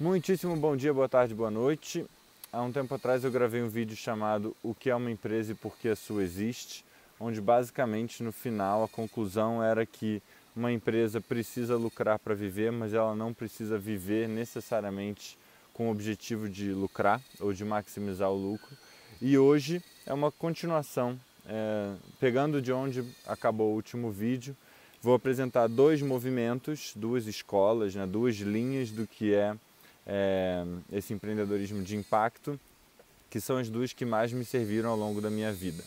Muitíssimo bom dia, boa tarde, boa noite. Há um tempo atrás eu gravei um vídeo chamado O que é uma empresa e por que a sua existe, onde basicamente no final a conclusão era que uma empresa precisa lucrar para viver, mas ela não precisa viver necessariamente com o objetivo de lucrar ou de maximizar o lucro. E hoje é uma continuação, é, pegando de onde acabou o último vídeo, vou apresentar dois movimentos, duas escolas, né, duas linhas do que é, é esse empreendedorismo de impacto, que são as duas que mais me serviram ao longo da minha vida.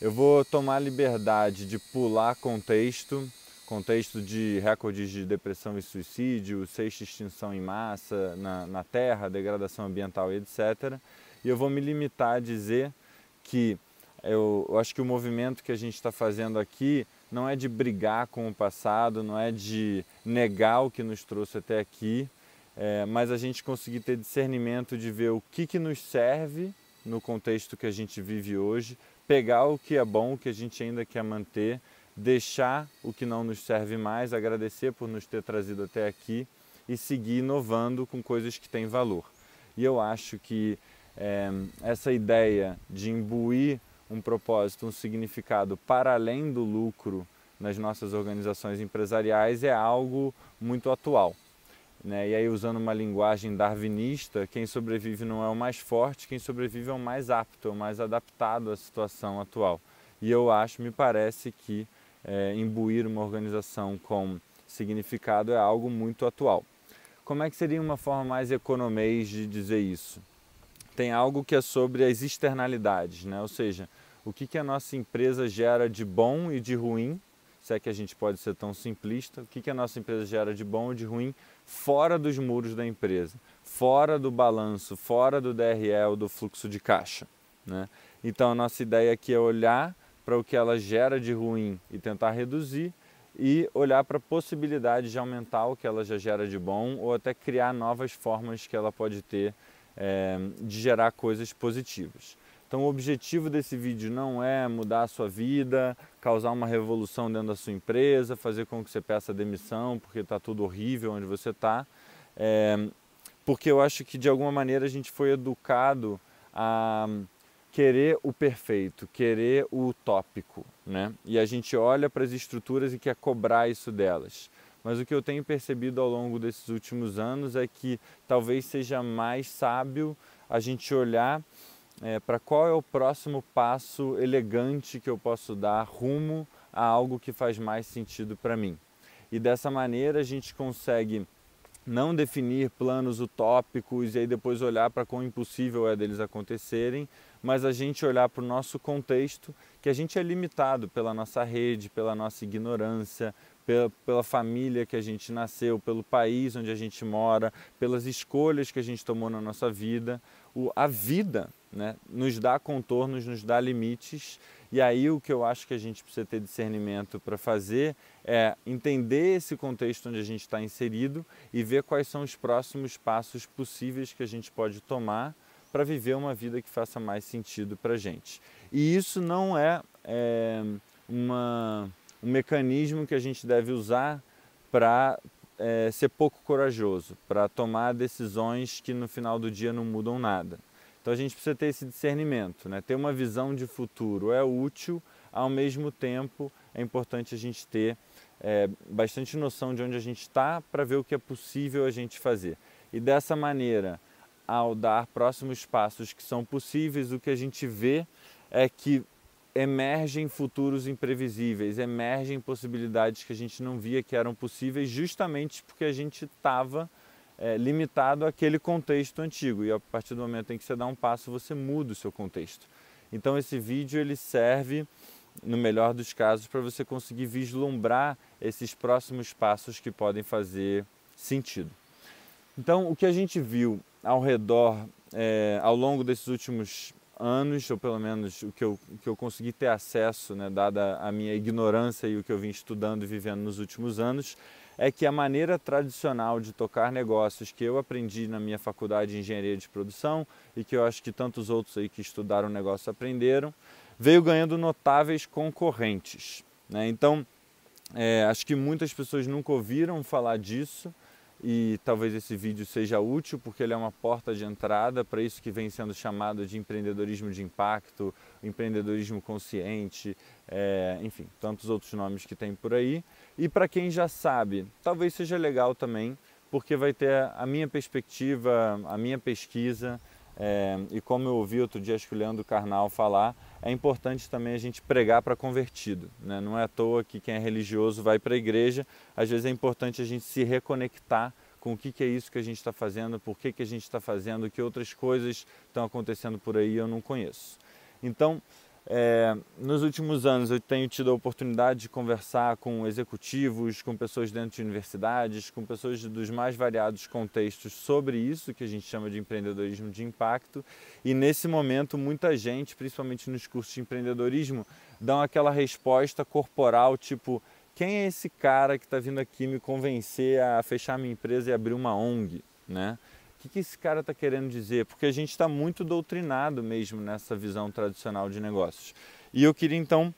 Eu vou tomar liberdade de pular contexto, contexto de recordes de depressão e suicídio, sexta extinção em massa na, na Terra, degradação ambiental e etc. E eu vou me limitar a dizer que eu, eu acho que o movimento que a gente está fazendo aqui não é de brigar com o passado, não é de negar o que nos trouxe até aqui, é, mas a gente conseguir ter discernimento de ver o que, que nos serve no contexto que a gente vive hoje, pegar o que é bom, o que a gente ainda quer manter deixar o que não nos serve mais, agradecer por nos ter trazido até aqui e seguir inovando com coisas que têm valor. E eu acho que é, essa ideia de imbuir um propósito, um significado para além do lucro nas nossas organizações empresariais é algo muito atual. Né? E aí, usando uma linguagem darwinista, quem sobrevive não é o mais forte, quem sobrevive é o mais apto, é o mais adaptado à situação atual. E eu acho, me parece que é, imbuir uma organização com significado é algo muito atual. Como é que seria uma forma mais economês de dizer isso? Tem algo que é sobre as externalidades, né? ou seja, o que, que a nossa empresa gera de bom e de ruim, se é que a gente pode ser tão simplista, o que, que a nossa empresa gera de bom e de ruim fora dos muros da empresa, fora do balanço, fora do DRE do fluxo de caixa. Né? Então a nossa ideia aqui é olhar para o que ela gera de ruim e tentar reduzir e olhar para a possibilidade de aumentar o que ela já gera de bom ou até criar novas formas que ela pode ter é, de gerar coisas positivas. Então o objetivo desse vídeo não é mudar a sua vida, causar uma revolução dentro da sua empresa, fazer com que você peça demissão porque está tudo horrível onde você está, é, porque eu acho que de alguma maneira a gente foi educado a querer o perfeito, querer o utópico, né? E a gente olha para as estruturas e quer cobrar isso delas. Mas o que eu tenho percebido ao longo desses últimos anos é que talvez seja mais sábio a gente olhar é, para qual é o próximo passo elegante que eu posso dar rumo a algo que faz mais sentido para mim. E dessa maneira a gente consegue não definir planos utópicos e aí depois olhar para quão impossível é deles acontecerem, mas a gente olhar para o nosso contexto, que a gente é limitado pela nossa rede, pela nossa ignorância, pela, pela, família que a gente nasceu, pelo país onde a gente mora, pelas escolhas que a gente tomou na nossa vida. O, a vida né, nos dá contornos, nos dá limites, e aí o que eu acho que a gente precisa ter discernimento para fazer é entender esse contexto onde a gente está inserido e ver quais são os próximos passos possíveis que a gente pode tomar para viver uma vida que faça mais sentido para a gente. E isso não é, é uma, um mecanismo que a gente deve usar para é, ser pouco corajoso, para tomar decisões que no final do dia não mudam nada. Então a gente precisa ter esse discernimento, né? ter uma visão de futuro é útil, ao mesmo tempo é importante a gente ter é, bastante noção de onde a gente está para ver o que é possível a gente fazer. E dessa maneira, ao dar próximos passos que são possíveis, o que a gente vê é que emergem futuros imprevisíveis, emergem possibilidades que a gente não via que eram possíveis, justamente porque a gente estava é, limitado àquele contexto antigo. E a partir do momento em que você dá um passo, você muda o seu contexto. Então esse vídeo ele serve, no melhor dos casos, para você conseguir vislumbrar esses próximos passos que podem fazer sentido. Então, o que a gente viu ao redor, é, ao longo desses últimos anos, ou pelo menos o que eu, o que eu consegui ter acesso, né, dada a minha ignorância e o que eu vim estudando e vivendo nos últimos anos, é que a maneira tradicional de tocar negócios que eu aprendi na minha faculdade de engenharia de produção e que eu acho que tantos outros aí que estudaram negócio aprenderam, veio ganhando notáveis concorrentes. Né? Então, é, acho que muitas pessoas nunca ouviram falar disso e talvez esse vídeo seja útil porque ele é uma porta de entrada para isso que vem sendo chamado de empreendedorismo de impacto, empreendedorismo consciente, é, enfim, tantos outros nomes que tem por aí. E para quem já sabe, talvez seja legal também porque vai ter a minha perspectiva, a minha pesquisa. É, e como eu ouvi outro dia, acho que o Leandro Carnal falar, é importante também a gente pregar para convertido. Né? Não é à toa que quem é religioso vai para a igreja, às vezes é importante a gente se reconectar com o que, que é isso que a gente está fazendo, por que, que a gente está fazendo, que outras coisas estão acontecendo por aí eu não conheço. Então, é, nos últimos anos eu tenho tido a oportunidade de conversar com executivos, com pessoas dentro de universidades, com pessoas dos mais variados contextos sobre isso que a gente chama de empreendedorismo de impacto. E nesse momento, muita gente, principalmente nos cursos de empreendedorismo, dão aquela resposta corporal tipo: quem é esse cara que está vindo aqui me convencer a fechar minha empresa e abrir uma ONG? Né? Que, que esse cara está querendo dizer? Porque a gente está muito doutrinado mesmo nessa visão tradicional de negócios. E eu queria então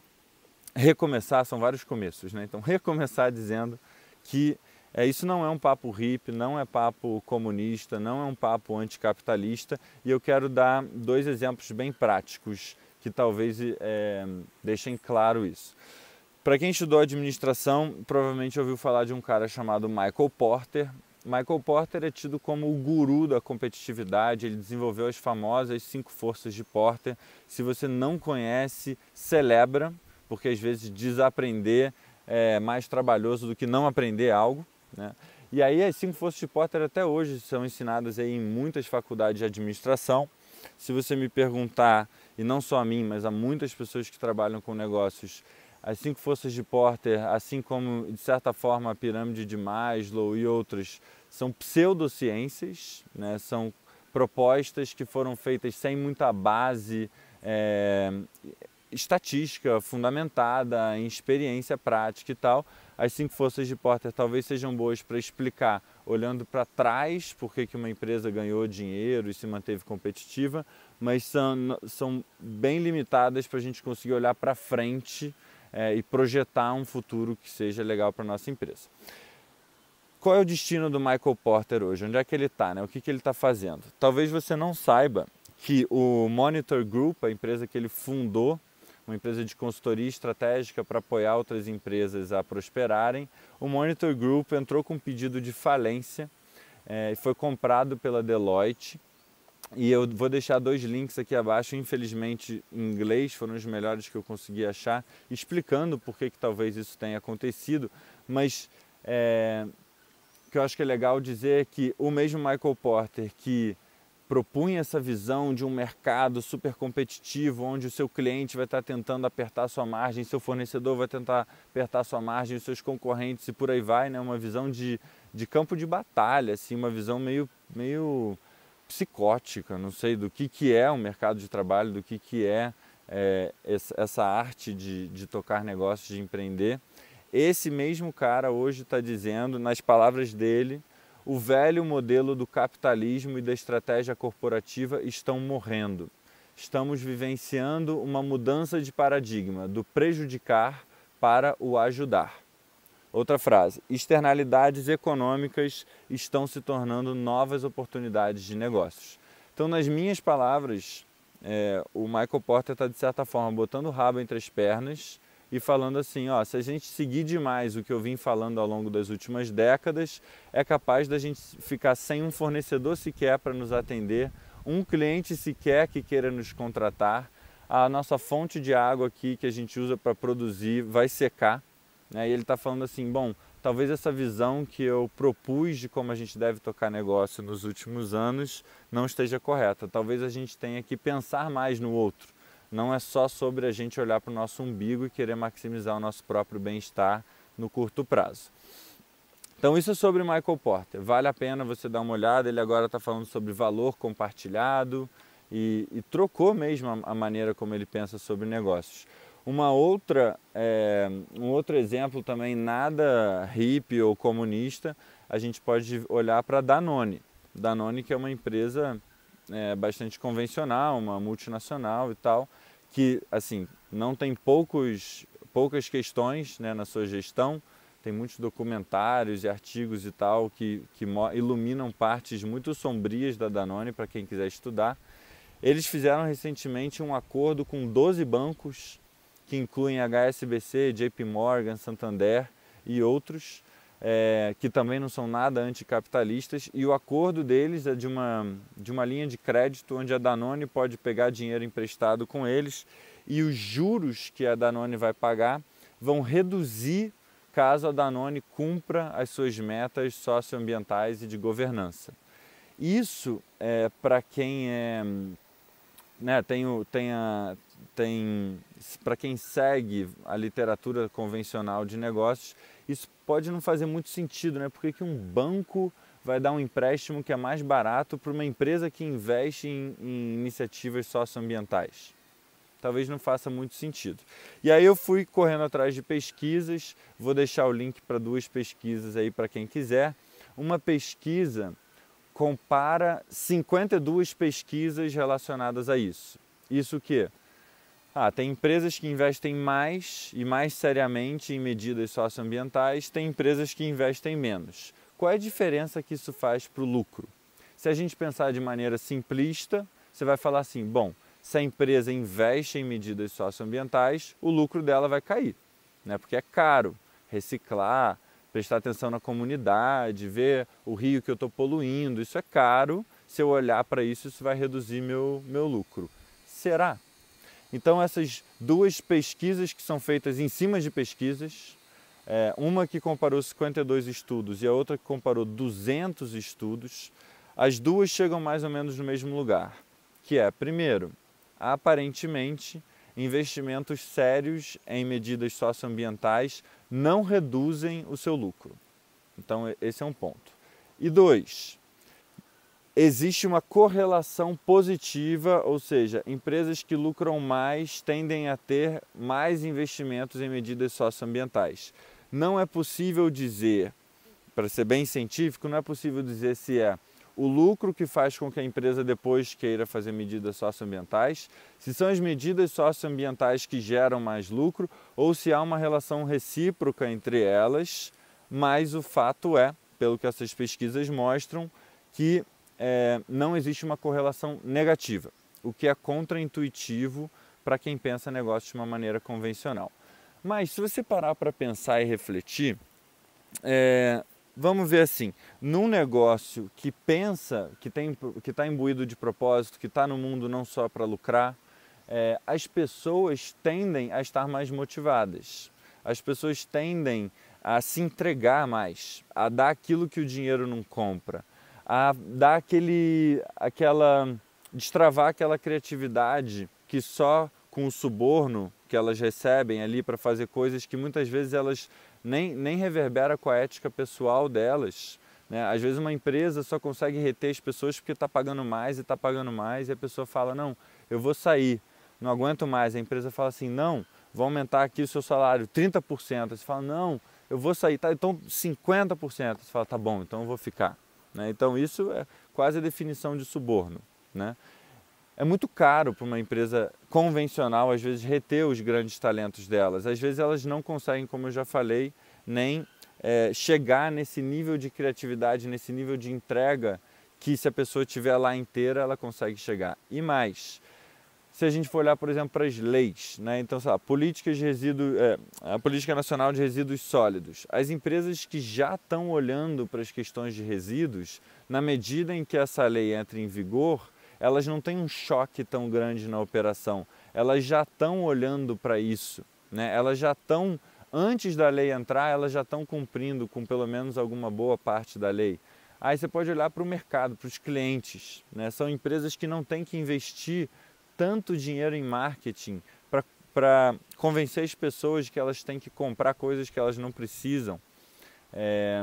recomeçar, são vários começos, né? Então, recomeçar dizendo que é, isso não é um papo hippie, não é papo comunista, não é um papo anticapitalista e eu quero dar dois exemplos bem práticos que talvez é, deixem claro isso. Para quem estudou administração, provavelmente ouviu falar de um cara chamado Michael Porter. Michael Porter é tido como o guru da competitividade, ele desenvolveu as famosas cinco forças de Porter. Se você não conhece, celebra, porque às vezes desaprender é mais trabalhoso do que não aprender algo. Né? E aí as cinco forças de Porter até hoje são ensinadas aí em muitas faculdades de administração. Se você me perguntar, e não só a mim, mas a muitas pessoas que trabalham com negócios, as cinco forças de Porter, assim como de certa forma a pirâmide de Maslow e outros, são pseudociências, né? são propostas que foram feitas sem muita base é, estatística fundamentada em experiência prática e tal. As cinco forças de Porter talvez sejam boas para explicar, olhando para trás, por que uma empresa ganhou dinheiro e se manteve competitiva, mas são, são bem limitadas para a gente conseguir olhar para frente é, e projetar um futuro que seja legal para nossa empresa qual é o destino do Michael Porter hoje? Onde é que ele está? Né? O que, que ele está fazendo? Talvez você não saiba que o Monitor Group, a empresa que ele fundou, uma empresa de consultoria estratégica para apoiar outras empresas a prosperarem, o Monitor Group entrou com um pedido de falência é, e foi comprado pela Deloitte. E eu vou deixar dois links aqui abaixo, infelizmente em inglês, foram os melhores que eu consegui achar, explicando por que, que talvez isso tenha acontecido. Mas é, que eu acho que é legal dizer é que o mesmo Michael Porter que propunha essa visão de um mercado super competitivo, onde o seu cliente vai estar tentando apertar sua margem, seu fornecedor vai tentar apertar sua margem, os seus concorrentes e por aí vai, né? uma visão de, de campo de batalha, assim, uma visão meio, meio psicótica, não sei do que, que é o mercado de trabalho, do que, que é, é essa arte de, de tocar negócios, de empreender. Esse mesmo cara hoje está dizendo, nas palavras dele, o velho modelo do capitalismo e da estratégia corporativa estão morrendo. Estamos vivenciando uma mudança de paradigma do prejudicar para o ajudar. Outra frase: externalidades econômicas estão se tornando novas oportunidades de negócios. Então, nas minhas palavras, é, o Michael Porter está, de certa forma, botando o rabo entre as pernas e falando assim, ó, se a gente seguir demais o que eu vim falando ao longo das últimas décadas, é capaz da gente ficar sem um fornecedor sequer para nos atender, um cliente sequer que queira nos contratar, a nossa fonte de água aqui que a gente usa para produzir vai secar. Né? E ele está falando assim, bom, talvez essa visão que eu propus de como a gente deve tocar negócio nos últimos anos não esteja correta. Talvez a gente tenha que pensar mais no outro não é só sobre a gente olhar para o nosso umbigo e querer maximizar o nosso próprio bem-estar no curto prazo. Então isso é sobre Michael Porter. Vale a pena você dar uma olhada. Ele agora está falando sobre valor compartilhado e, e trocou mesmo a, a, maneira como ele pensa sobre negócios. Uma outra, é, um outro exemplo também nada hippie ou comunista, a gente pode olhar para Danone. Danone que é uma empresa é, bastante convencional, uma multinacional e tal, que assim não tem poucos, poucas questões né, na sua gestão, tem muitos documentários e artigos e tal que, que iluminam partes muito sombrias da Danone para quem quiser estudar. Eles fizeram recentemente um acordo com 12 bancos, que incluem HSBC, JP Morgan, Santander e outros, é, que também não são nada anticapitalistas, e o acordo deles é de uma, de uma linha de crédito onde a Danone pode pegar dinheiro emprestado com eles e os juros que a Danone vai pagar vão reduzir caso a Danone cumpra as suas metas socioambientais e de governança. Isso é para quem é, né, tem, tem, a, tem para quem segue a literatura convencional de negócios, isso pode não fazer muito sentido, né? Porque que um banco vai dar um empréstimo que é mais barato para uma empresa que investe em, em iniciativas socioambientais? Talvez não faça muito sentido. E aí eu fui correndo atrás de pesquisas, vou deixar o link para duas pesquisas aí para quem quiser. Uma pesquisa compara 52 pesquisas relacionadas a isso. Isso que ah, tem empresas que investem mais e mais seriamente em medidas socioambientais, tem empresas que investem menos. Qual é a diferença que isso faz para o lucro? Se a gente pensar de maneira simplista, você vai falar assim: bom, se a empresa investe em medidas socioambientais, o lucro dela vai cair, né? porque é caro reciclar, prestar atenção na comunidade, ver o rio que eu estou poluindo, isso é caro. Se eu olhar para isso, isso vai reduzir meu, meu lucro. Será? Então, essas duas pesquisas que são feitas em cima de pesquisas, é, uma que comparou 52 estudos e a outra que comparou 200 estudos, as duas chegam mais ou menos no mesmo lugar, que é, primeiro, aparentemente, investimentos sérios em medidas socioambientais não reduzem o seu lucro. Então, esse é um ponto. E dois, existe uma correlação positiva, ou seja, empresas que lucram mais tendem a ter mais investimentos em medidas socioambientais. Não é possível dizer, para ser bem científico, não é possível dizer se é o lucro que faz com que a empresa depois queira fazer medidas socioambientais, se são as medidas socioambientais que geram mais lucro ou se há uma relação recíproca entre elas, mas o fato é, pelo que essas pesquisas mostram, que é, não existe uma correlação negativa, o que é contraintuitivo para quem pensa negócio de uma maneira convencional. Mas se você parar para pensar e refletir, é, vamos ver assim, num negócio que pensa, que está imbuído de propósito, que está no mundo não só para lucrar, é, as pessoas tendem a estar mais motivadas. As pessoas tendem a se entregar mais, a dar aquilo que o dinheiro não compra, a dar aquele, aquela, destravar aquela criatividade que só com o suborno que elas recebem ali para fazer coisas que muitas vezes elas nem, nem reverbera com a ética pessoal delas. Né? Às vezes uma empresa só consegue reter as pessoas porque está pagando mais e está pagando mais e a pessoa fala, não, eu vou sair, não aguento mais. A empresa fala assim, não, vou aumentar aqui o seu salário 30%. Você fala, não, eu vou sair, tá, então 50%. Você fala, tá bom, então eu vou ficar. Né? Então isso é quase a definição de suborno. Né? É muito caro para uma empresa convencional, às vezes, reter os grandes talentos delas. Às vezes elas não conseguem, como eu já falei, nem é, chegar nesse nível de criatividade, nesse nível de entrega que se a pessoa estiver lá inteira, ela consegue chegar. E mais, se a gente for olhar, por exemplo, para as leis, né? então, sei lá, políticas de resíduos, é, a Política Nacional de Resíduos Sólidos, as empresas que já estão olhando para as questões de resíduos, na medida em que essa lei entra em vigor, elas não têm um choque tão grande na operação, elas já estão olhando para isso, né? elas já estão, antes da lei entrar, elas já estão cumprindo com pelo menos alguma boa parte da lei. Aí você pode olhar para o mercado, para os clientes, né? são empresas que não têm que investir tanto dinheiro em marketing para convencer as pessoas que elas têm que comprar coisas que elas não precisam. É,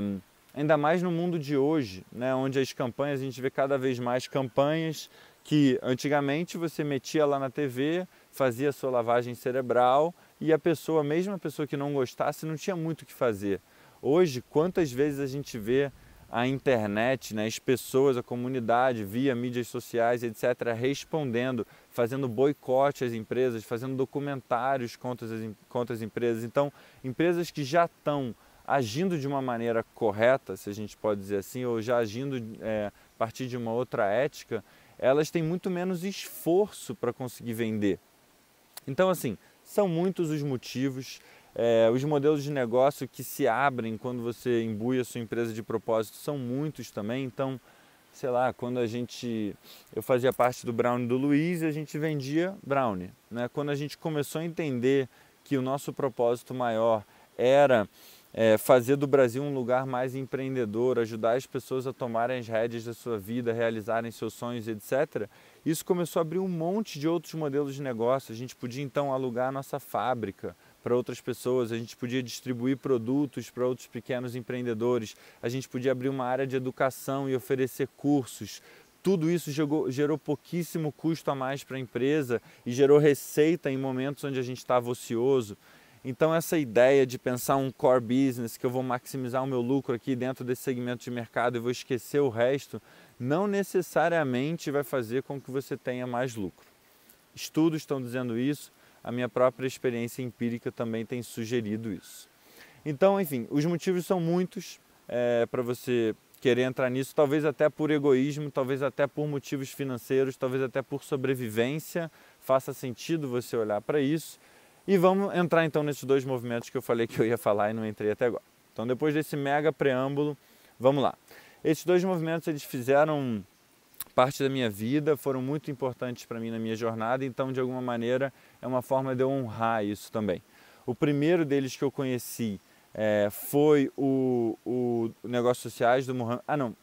ainda mais no mundo de hoje, né, onde as campanhas, a gente vê cada vez mais campanhas que antigamente você metia lá na TV, fazia sua lavagem cerebral e a pessoa, mesmo a pessoa que não gostasse, não tinha muito o que fazer. Hoje, quantas vezes a gente vê a internet, né, as pessoas, a comunidade, via mídias sociais, etc., respondendo, fazendo boicote às empresas, fazendo documentários contra as, contra as empresas. Então, empresas que já estão agindo de uma maneira correta, se a gente pode dizer assim, ou já agindo é, a partir de uma outra ética, elas têm muito menos esforço para conseguir vender. Então, assim, são muitos os motivos, é, os modelos de negócio que se abrem quando você imbui a sua empresa de propósito são muitos também. Então, sei lá, quando a gente. Eu fazia parte do Brownie do Luiz e a gente vendia Brownie. Né? Quando a gente começou a entender que o nosso propósito maior era é, fazer do Brasil um lugar mais empreendedor, ajudar as pessoas a tomarem as rédeas da sua vida, realizarem seus sonhos, etc. Isso começou a abrir um monte de outros modelos de negócio. A gente podia então alugar a nossa fábrica para outras pessoas, a gente podia distribuir produtos para outros pequenos empreendedores, a gente podia abrir uma área de educação e oferecer cursos. Tudo isso gerou, gerou pouquíssimo custo a mais para a empresa e gerou receita em momentos onde a gente estava ocioso. Então, essa ideia de pensar um core business, que eu vou maximizar o meu lucro aqui dentro desse segmento de mercado e vou esquecer o resto, não necessariamente vai fazer com que você tenha mais lucro. Estudos estão dizendo isso, a minha própria experiência empírica também tem sugerido isso. Então, enfim, os motivos são muitos é, para você querer entrar nisso, talvez até por egoísmo, talvez até por motivos financeiros, talvez até por sobrevivência, faça sentido você olhar para isso e vamos entrar então nesses dois movimentos que eu falei que eu ia falar e não entrei até agora. Então, depois desse mega preâmbulo, vamos lá. Esses dois movimentos eles fizeram parte da minha vida, foram muito importantes para mim na minha jornada, então de alguma maneira é uma forma de eu honrar isso também. O primeiro deles que eu conheci é, foi o, o Negócios Sociais do Mohamed. Ah, não,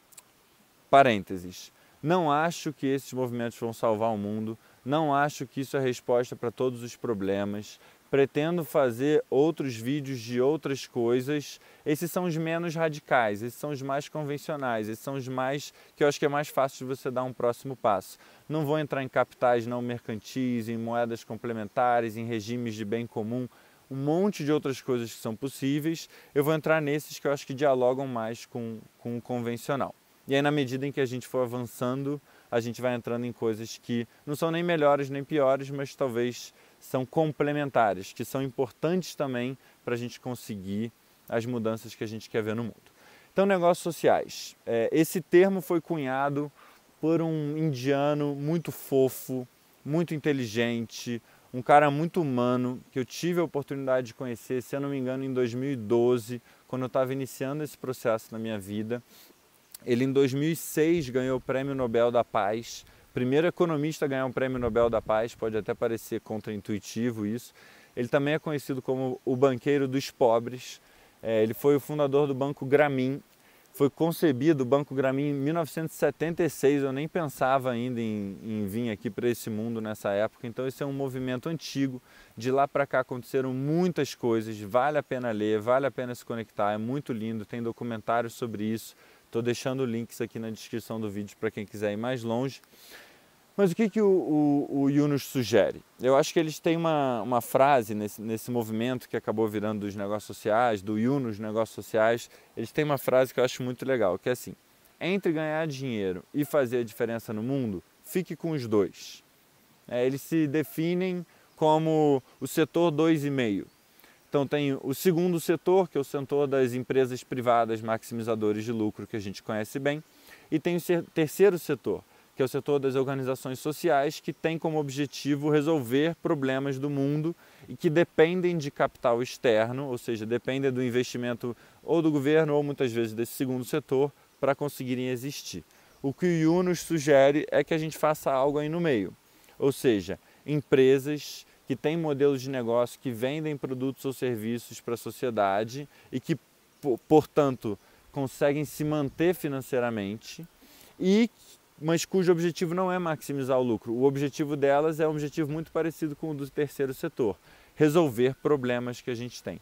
parênteses. Não acho que esses movimentos vão salvar o mundo, não acho que isso é a resposta para todos os problemas. Pretendo fazer outros vídeos de outras coisas. Esses são os menos radicais, esses são os mais convencionais, esses são os mais que eu acho que é mais fácil de você dar um próximo passo. Não vou entrar em capitais não mercantis, em moedas complementares, em regimes de bem comum, um monte de outras coisas que são possíveis. Eu vou entrar nesses que eu acho que dialogam mais com, com o convencional. E aí, na medida em que a gente for avançando, a gente vai entrando em coisas que não são nem melhores nem piores, mas talvez são complementares, que são importantes também para a gente conseguir as mudanças que a gente quer ver no mundo. Então, negócios sociais. É, esse termo foi cunhado por um indiano muito fofo, muito inteligente, um cara muito humano que eu tive a oportunidade de conhecer, se eu não me engano, em 2012, quando eu estava iniciando esse processo na minha vida. Ele em 2006 ganhou o Prêmio Nobel da Paz, primeiro economista a ganhar um Prêmio Nobel da Paz, pode até parecer contraintuitivo isso. Ele também é conhecido como o banqueiro dos pobres. É, ele foi o fundador do Banco Grameen. Foi concebido o Banco Grameen em 1976. Eu nem pensava ainda em, em vir aqui para esse mundo nessa época. Então esse é um movimento antigo. De lá para cá aconteceram muitas coisas. Vale a pena ler, vale a pena se conectar. É muito lindo. Tem documentários sobre isso Estou deixando links aqui na descrição do vídeo para quem quiser ir mais longe. Mas o que, que o, o, o Yunus sugere? Eu acho que eles têm uma, uma frase nesse, nesse movimento que acabou virando dos negócios sociais, do Yunus Negócios Sociais, eles têm uma frase que eu acho muito legal, que é assim, entre ganhar dinheiro e fazer a diferença no mundo, fique com os dois. É, eles se definem como o setor 2,5. Então tem o segundo setor, que é o setor das empresas privadas maximizadores de lucro, que a gente conhece bem, e tem o terceiro setor, que é o setor das organizações sociais, que tem como objetivo resolver problemas do mundo e que dependem de capital externo, ou seja, dependem do investimento ou do governo ou muitas vezes desse segundo setor para conseguirem existir. O que o Yunus sugere é que a gente faça algo aí no meio, ou seja, empresas que têm modelos de negócio que vendem produtos ou serviços para a sociedade e que, portanto, conseguem se manter financeiramente e mas cujo objetivo não é maximizar o lucro. O objetivo delas é um objetivo muito parecido com o do terceiro setor, resolver problemas que a gente tem.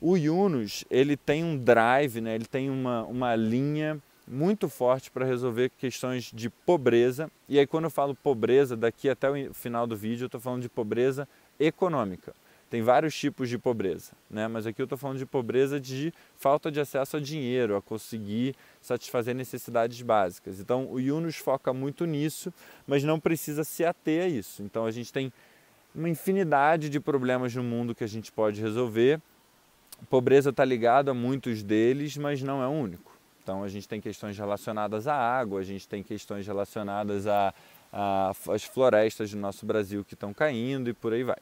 O Yunus, ele tem um drive, né? ele tem uma, uma linha muito forte para resolver questões de pobreza. E aí quando eu falo pobreza, daqui até o final do vídeo eu estou falando de pobreza econômica. Tem vários tipos de pobreza, né? mas aqui eu estou falando de pobreza de falta de acesso a dinheiro, a conseguir satisfazer necessidades básicas. Então o Yunus foca muito nisso, mas não precisa se ater a isso. Então a gente tem uma infinidade de problemas no mundo que a gente pode resolver pobreza está ligada a muitos deles, mas não é o único. Então a gente tem questões relacionadas à água, a gente tem questões relacionadas a, a, as florestas do nosso Brasil que estão caindo e por aí vai.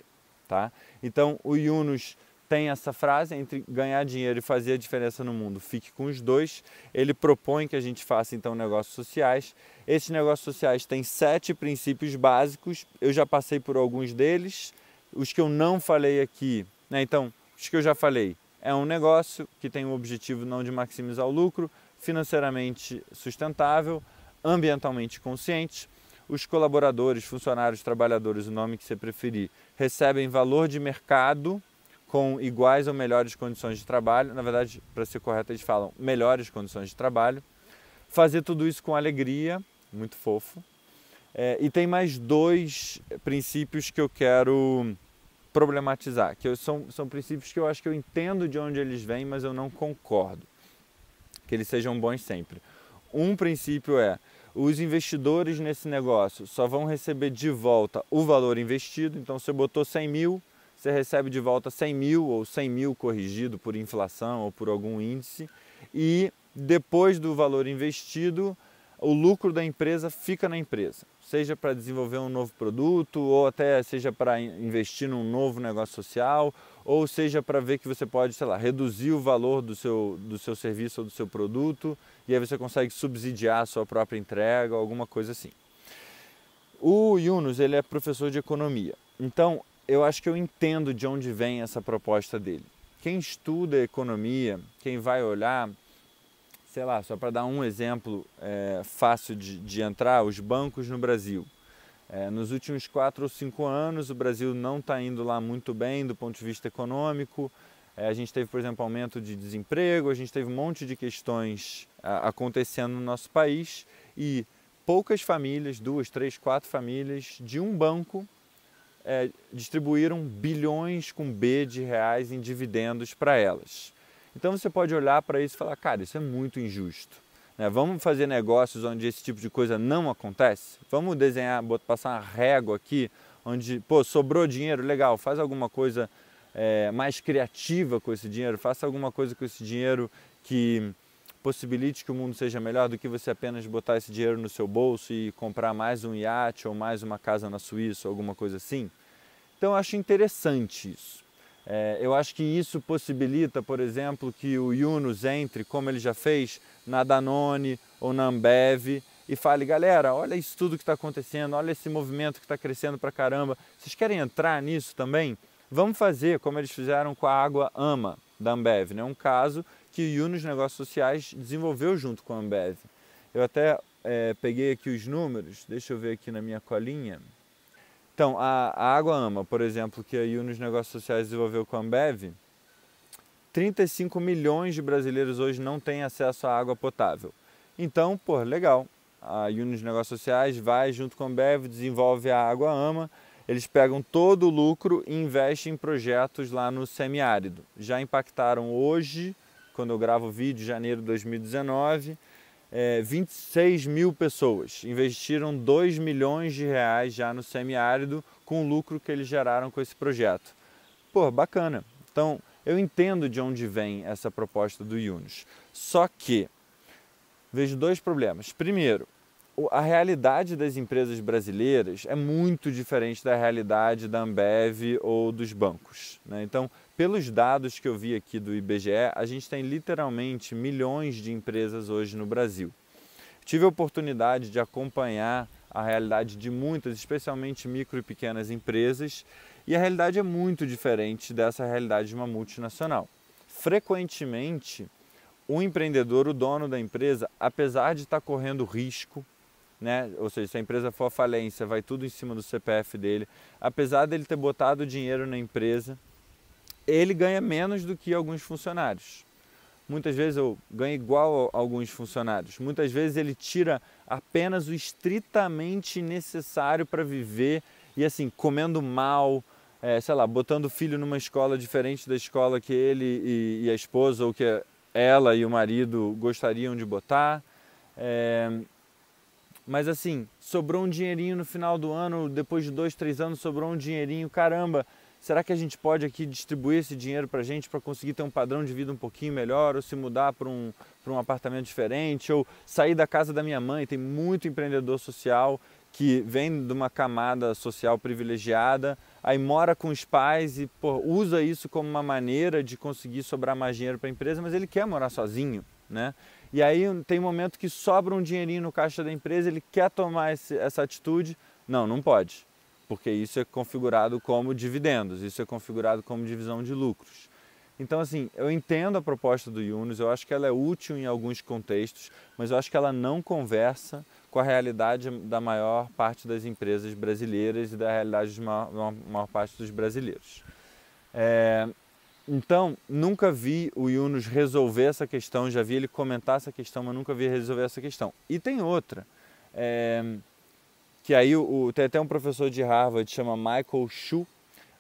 Tá? Então o Yunus tem essa frase entre ganhar dinheiro e fazer a diferença no mundo, fique com os dois. Ele propõe que a gente faça então negócios sociais. Esses negócios sociais têm sete princípios básicos, eu já passei por alguns deles. Os que eu não falei aqui, né? então, os que eu já falei, é um negócio que tem o objetivo não de maximizar o lucro, financeiramente sustentável, ambientalmente consciente. Os colaboradores, funcionários, trabalhadores, o nome que você preferir, recebem valor de mercado com iguais ou melhores condições de trabalho. Na verdade, para ser correto, eles falam melhores condições de trabalho. Fazer tudo isso com alegria, muito fofo. É, e tem mais dois princípios que eu quero problematizar, que eu, são, são princípios que eu acho que eu entendo de onde eles vêm, mas eu não concordo que eles sejam bons sempre. Um princípio é os investidores nesse negócio só vão receber de volta o valor investido. Então, você botou 100 mil, você recebe de volta 100 mil ou 100 mil corrigido por inflação ou por algum índice. E depois do valor investido, o lucro da empresa fica na empresa seja para desenvolver um novo produto, ou até seja para investir num novo negócio social, ou seja para ver que você pode, sei lá, reduzir o valor do seu, do seu serviço ou do seu produto, e aí você consegue subsidiar a sua própria entrega, alguma coisa assim. O Yunus, ele é professor de economia, então eu acho que eu entendo de onde vem essa proposta dele. Quem estuda economia, quem vai olhar, sei lá, só para dar um exemplo é, fácil de, de, entrar, os bancos no Brasil. É, nos últimos quatro ou cinco anos, o Brasil não está indo lá muito bem do ponto de vista econômico. É, a gente teve, por exemplo, aumento de desemprego, a gente teve um monte de questões acontecendo no nosso país e poucas famílias, duas, três, quatro famílias de um banco é, distribuíram bilhões com B de reais em dividendos para elas. Então você pode olhar para isso e falar, cara, isso é muito injusto. Né? Vamos fazer negócios onde esse tipo de coisa não acontece? Vamos desenhar, passar uma régua aqui, onde, pô, sobrou dinheiro, legal, faz alguma coisa é, mais criativa com esse dinheiro, faça alguma coisa com esse dinheiro que possibilite que o mundo seja melhor do que você apenas botar esse dinheiro no seu bolso e comprar mais um iate ou mais uma casa na Suíça, alguma coisa assim. Então eu acho interessante isso. É, eu acho que isso possibilita, por exemplo, que o Yunus entre, como ele já fez, na Danone ou na Ambev e fale, galera, olha isso tudo que está acontecendo, olha esse movimento que está crescendo para caramba. Vocês querem entrar nisso também? Vamos fazer como eles fizeram com a Água Ama da Ambev. Né? um caso que o Yunus Negócios Sociais desenvolveu junto com a Ambev. Eu até é, peguei aqui os números, deixa eu ver aqui na minha colinha. Então, a, a Água Ama, por exemplo, que a Yunus Negócios Sociais desenvolveu com a Ambev, 35 milhões de brasileiros hoje não têm acesso à água potável. Então, pô, legal. A Yunus Negócios Sociais vai junto com a Ambev, desenvolve a Água Ama, eles pegam todo o lucro e investem em projetos lá no semiárido. Já impactaram hoje, quando eu gravo o vídeo, janeiro de 2019, é, 26 mil pessoas investiram 2 milhões de reais já no semiárido com o lucro que eles geraram com esse projeto. Pô, bacana. Então, eu entendo de onde vem essa proposta do Yunus. Só que vejo dois problemas. Primeiro, a realidade das empresas brasileiras é muito diferente da realidade da Ambev ou dos bancos. Né? Então, pelos dados que eu vi aqui do IBGE, a gente tem literalmente milhões de empresas hoje no Brasil. Tive a oportunidade de acompanhar a realidade de muitas, especialmente micro e pequenas empresas, e a realidade é muito diferente dessa realidade de uma multinacional. Frequentemente, o empreendedor, o dono da empresa, apesar de estar correndo risco, né? ou seja, se a empresa for à falência, vai tudo em cima do CPF dele, apesar dele ter botado dinheiro na empresa, ele ganha menos do que alguns funcionários. Muitas vezes eu ganho igual a alguns funcionários. Muitas vezes ele tira apenas o estritamente necessário para viver e assim, comendo mal, é, sei lá, botando o filho numa escola diferente da escola que ele e, e a esposa ou que ela e o marido gostariam de botar. É, mas assim, sobrou um dinheirinho no final do ano, depois de dois, três anos, sobrou um dinheirinho, caramba, será que a gente pode aqui distribuir esse dinheiro para gente para conseguir ter um padrão de vida um pouquinho melhor, ou se mudar para um, um apartamento diferente, ou sair da casa da minha mãe? Tem muito empreendedor social que vem de uma camada social privilegiada, aí mora com os pais e pô, usa isso como uma maneira de conseguir sobrar mais dinheiro para a empresa, mas ele quer morar sozinho, né? E aí tem um momento que sobra um dinheirinho no caixa da empresa, ele quer tomar esse, essa atitude. Não, não pode, porque isso é configurado como dividendos, isso é configurado como divisão de lucros. Então, assim, eu entendo a proposta do Yunus, eu acho que ela é útil em alguns contextos, mas eu acho que ela não conversa com a realidade da maior parte das empresas brasileiras e da realidade da maior, maior parte dos brasileiros. É, então, nunca vi o Yunus resolver essa questão, já vi ele comentar essa questão, mas nunca vi resolver essa questão. E tem outra, é, que aí o, tem até um professor de Harvard, chama Michael Shu,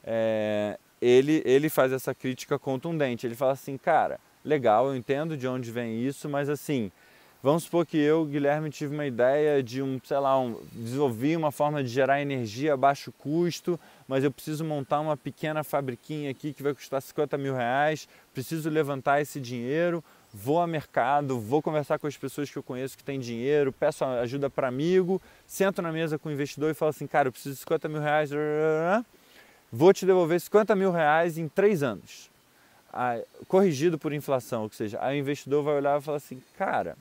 é, ele, ele faz essa crítica contundente. Ele fala assim, cara, legal, eu entendo de onde vem isso, mas assim, Vamos supor que eu, Guilherme, tive uma ideia de um, sei lá, um, desenvolvi uma forma de gerar energia a baixo custo, mas eu preciso montar uma pequena fabriquinha aqui que vai custar 50 mil reais, preciso levantar esse dinheiro, vou ao mercado, vou conversar com as pessoas que eu conheço que têm dinheiro, peço ajuda para amigo, sento na mesa com o investidor e falo assim, cara, eu preciso de 50 mil reais, vou te devolver 50 mil reais em três anos, corrigido por inflação, ou seja, aí o investidor vai olhar e falar assim, cara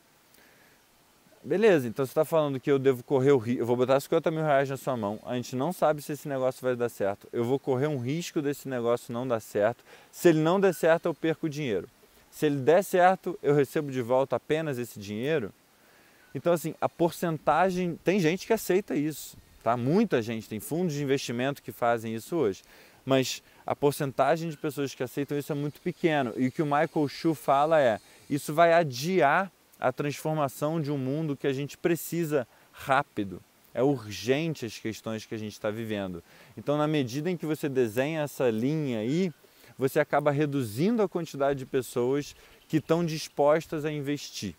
Beleza, então você está falando que eu devo correr o risco, eu vou botar 50 mil reais na sua mão, a gente não sabe se esse negócio vai dar certo, eu vou correr um risco desse negócio não dar certo, se ele não der certo eu perco o dinheiro, se ele der certo eu recebo de volta apenas esse dinheiro, então assim, a porcentagem, tem gente que aceita isso, tá? Muita gente, tem fundos de investimento que fazem isso hoje, mas a porcentagem de pessoas que aceitam isso é muito pequeno, e o que o Michael Shu fala é, isso vai adiar a transformação de um mundo que a gente precisa rápido. É urgente as questões que a gente está vivendo. Então, na medida em que você desenha essa linha aí, você acaba reduzindo a quantidade de pessoas que estão dispostas a investir.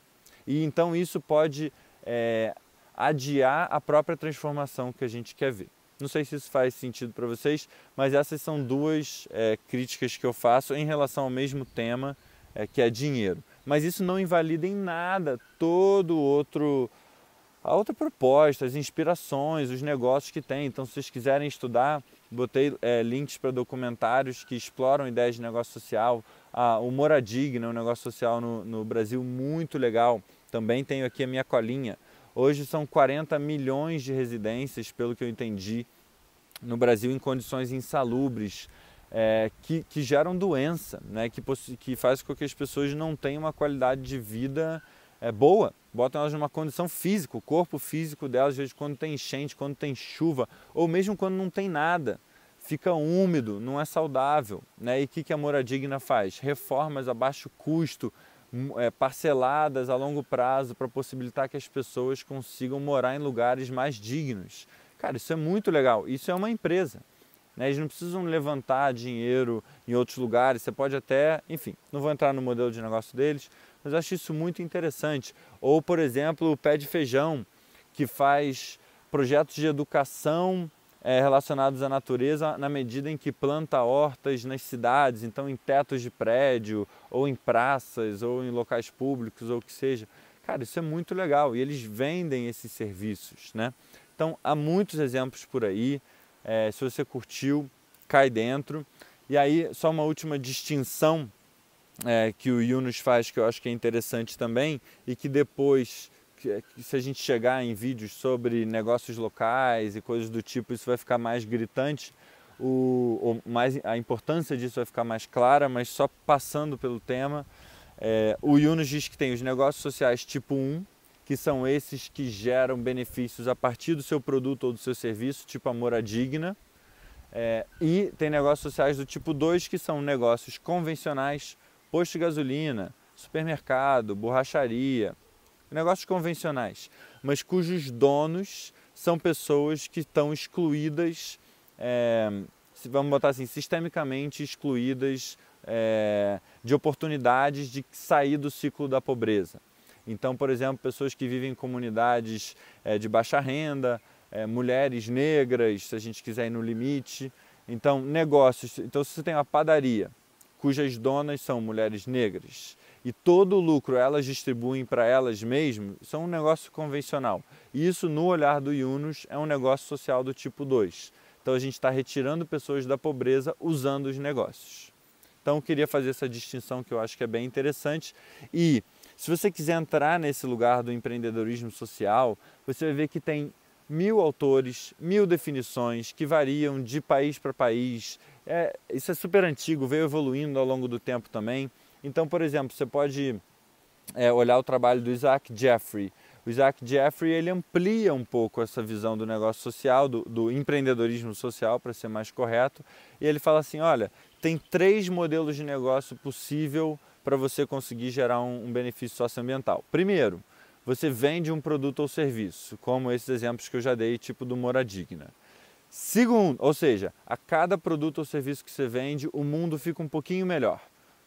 E então isso pode é, adiar a própria transformação que a gente quer ver. Não sei se isso faz sentido para vocês, mas essas são duas é, críticas que eu faço em relação ao mesmo tema, é, que é dinheiro mas isso não invalida em nada todo outro a outra proposta, as inspirações, os negócios que tem. Então, se vocês quiserem estudar, botei é, links para documentários que exploram ideias de negócio social. Ah, o Moradigna, um negócio social no, no Brasil muito legal. Também tenho aqui a minha colinha. Hoje são 40 milhões de residências, pelo que eu entendi, no Brasil em condições insalubres é, que, que, geram doença, né? que, que faz com que as pessoas não tenham uma qualidade de vida é, boa, botam elas numa condição física, o corpo físico delas, às vezes quando tem enchente, quando tem chuva, ou mesmo quando não tem nada, fica úmido, não é saudável. Né? E o que, que a Moradigna faz? Reformas a baixo custo, é, parceladas a longo prazo para possibilitar que as pessoas consigam morar em lugares mais dignos. Cara, isso é muito legal. Isso é uma empresa. Né? Eles não precisam levantar dinheiro em outros lugares, você pode até, enfim, não vou entrar no modelo de negócio deles, mas acho isso muito interessante. Ou, por exemplo, o Pé de Feijão, que faz projetos de educação é, relacionados à natureza na medida em que planta hortas nas cidades, então em tetos de prédio, ou em praças, ou em locais públicos, ou o que seja. Cara, isso é muito legal e eles vendem esses serviços, né? Então há muitos exemplos por aí. É, se você curtiu, cai dentro. E aí, só uma última distinção é, que o Yunus faz, que eu acho que é interessante também, e que depois, que, se a gente chegar em vídeos sobre negócios locais e coisas do tipo, isso vai ficar mais gritante, o, o mais, a importância disso vai ficar mais clara, mas só passando pelo tema, é, o Yunus diz que tem os negócios sociais tipo 1, que são esses que geram benefícios a partir do seu produto ou do seu serviço, tipo a moradigna. É, e tem negócios sociais do tipo 2, que são negócios convencionais, posto de gasolina, supermercado, borracharia, negócios convencionais, mas cujos donos são pessoas que estão excluídas, é, vamos botar assim, sistemicamente excluídas é, de oportunidades de sair do ciclo da pobreza. Então, por exemplo, pessoas que vivem em comunidades é, de baixa renda, é, mulheres negras, se a gente quiser ir no limite, Então, negócios. Então, se você tem uma padaria cujas donas são mulheres negras e todo o lucro elas distribuem para elas mesmas, isso é um negócio convencional. E isso, no olhar do Yunus, é um negócio social do tipo 2. Então, a gente está retirando pessoas da pobreza usando os negócios. Então, queria fazer essa distinção que eu acho que é bem interessante. E se você quiser entrar nesse lugar do empreendedorismo social, você vai ver que tem mil autores, mil definições que variam de país para país. É, isso é super antigo, veio evoluindo ao longo do tempo também. Então, por exemplo, você pode é, olhar o trabalho do Isaac Jeffrey. O Isaac Jeffrey ele amplia um pouco essa visão do negócio social, do, do empreendedorismo social, para ser mais correto. E ele fala assim: olha, tem três modelos de negócio possível para você conseguir gerar um, um benefício socioambiental. Primeiro, você vende um produto ou serviço, como esses exemplos que eu já dei, tipo do Moradigna. Segundo, ou seja, a cada produto ou serviço que você vende, o mundo fica um pouquinho melhor.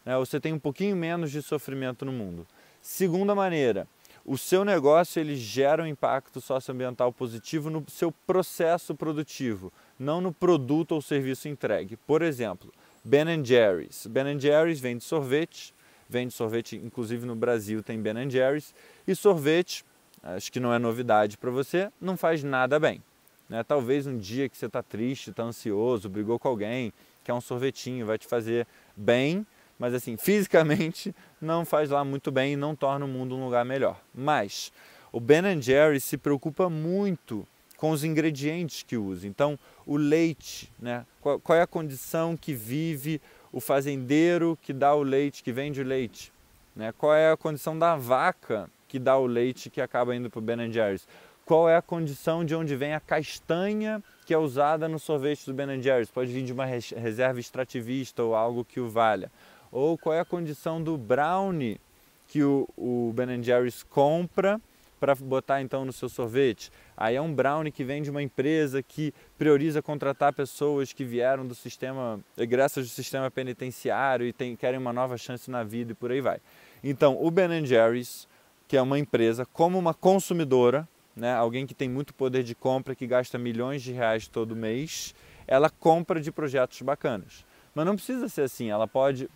Né? Você tem um pouquinho menos de sofrimento no mundo. Segunda maneira, o seu negócio ele gera um impacto socioambiental positivo no seu processo produtivo, não no produto ou serviço entregue. Por exemplo, Ben Jerry's. Ben Jerry's vende sorvete, vende sorvete, inclusive no Brasil tem Ben Jerry's, e sorvete, acho que não é novidade para você, não faz nada bem. Né? Talvez um dia que você está triste, está ansioso, brigou com alguém, quer um sorvetinho, vai te fazer bem, mas assim, fisicamente não faz lá muito bem e não torna o mundo um lugar melhor. Mas o Ben Jerry's se preocupa muito com os ingredientes que usa. Então, o leite, né? qual, qual é a condição que vive o fazendeiro que dá o leite, que vende o leite? Né? Qual é a condição da vaca que dá o leite que acaba indo para o Ben Jerry's? Qual é a condição de onde vem a castanha que é usada no sorvete do Ben Jerry's? Pode vir de uma reserva extrativista ou algo que o valha. Ou qual é a condição do brownie que o, o Ben Jerry's compra para botar então no seu sorvete. Aí é um brownie que vem de uma empresa que prioriza contratar pessoas que vieram do sistema, egressas do sistema penitenciário e tem, querem uma nova chance na vida e por aí vai. Então, o Ben Jerry's, que é uma empresa, como uma consumidora, né, alguém que tem muito poder de compra, que gasta milhões de reais todo mês, ela compra de projetos bacanas. Mas não precisa ser assim, ela pode,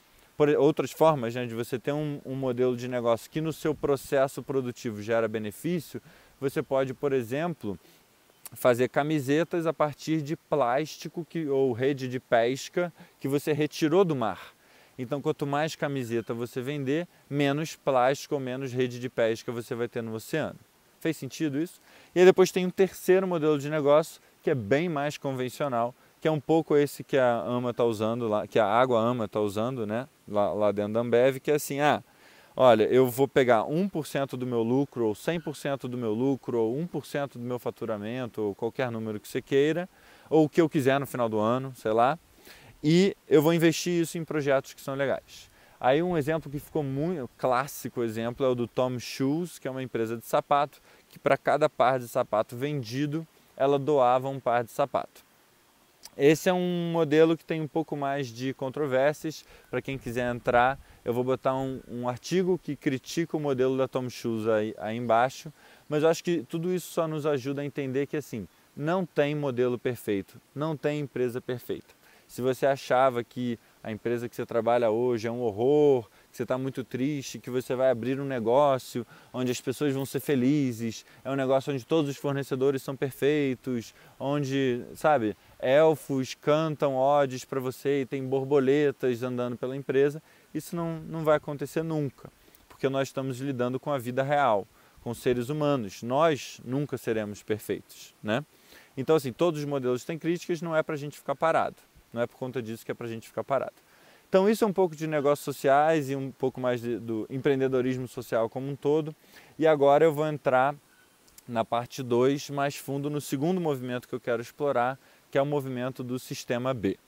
outras formas né, de você ter um, um, modelo de negócio que no seu processo produtivo gera benefício, você pode, por exemplo, fazer camisetas a partir de plástico que, ou rede de pesca que você retirou do mar. Então, quanto mais camiseta você vender, menos plástico ou menos rede de pesca você vai ter no oceano. Fez sentido isso? E aí depois tem um terceiro modelo de negócio que é bem mais convencional, que é um pouco esse que a AMA está usando lá, que a Água AMA está usando, né, lá, lá dentro da Ambev, que é assim, ah, olha, eu vou pegar 1% do meu lucro, ou 100% do meu lucro, ou 1% do meu faturamento, ou qualquer número que você queira, ou o que eu quiser no final do ano, sei lá, e eu vou investir isso em projetos que são legais. Aí um exemplo que ficou muito clássico exemplo é o do Tom Shoes, que é uma empresa de sapato, que para cada par de sapato vendido, ela doava um par de sapato. Esse é um modelo que tem um pouco mais de controvérsias. Para quem quiser entrar, eu vou botar um, um, artigo que critica o modelo da Tom Shoes aí, aí embaixo. Mas eu acho que tudo isso só nos ajuda a entender que assim, não tem modelo perfeito, não tem empresa perfeita. Se você achava que a empresa que você trabalha hoje é um horror, que você está muito triste, que você vai abrir um negócio onde as pessoas vão ser felizes, é um negócio onde todos os fornecedores são perfeitos, onde, sabe, elfos cantam odes para você e tem borboletas andando pela empresa, isso não, não vai acontecer nunca, porque nós estamos lidando com a vida real, com seres humanos. Nós nunca seremos perfeitos, né? Então, assim, todos os modelos têm críticas, não é para a gente ficar parado. Não é por conta disso que é para a gente ficar parado. Então, isso é um pouco de negócios sociais e um pouco mais de, do empreendedorismo social como um todo. E agora eu vou entrar na parte 2, mais fundo, no segundo movimento que eu quero explorar, que é o movimento do sistema B.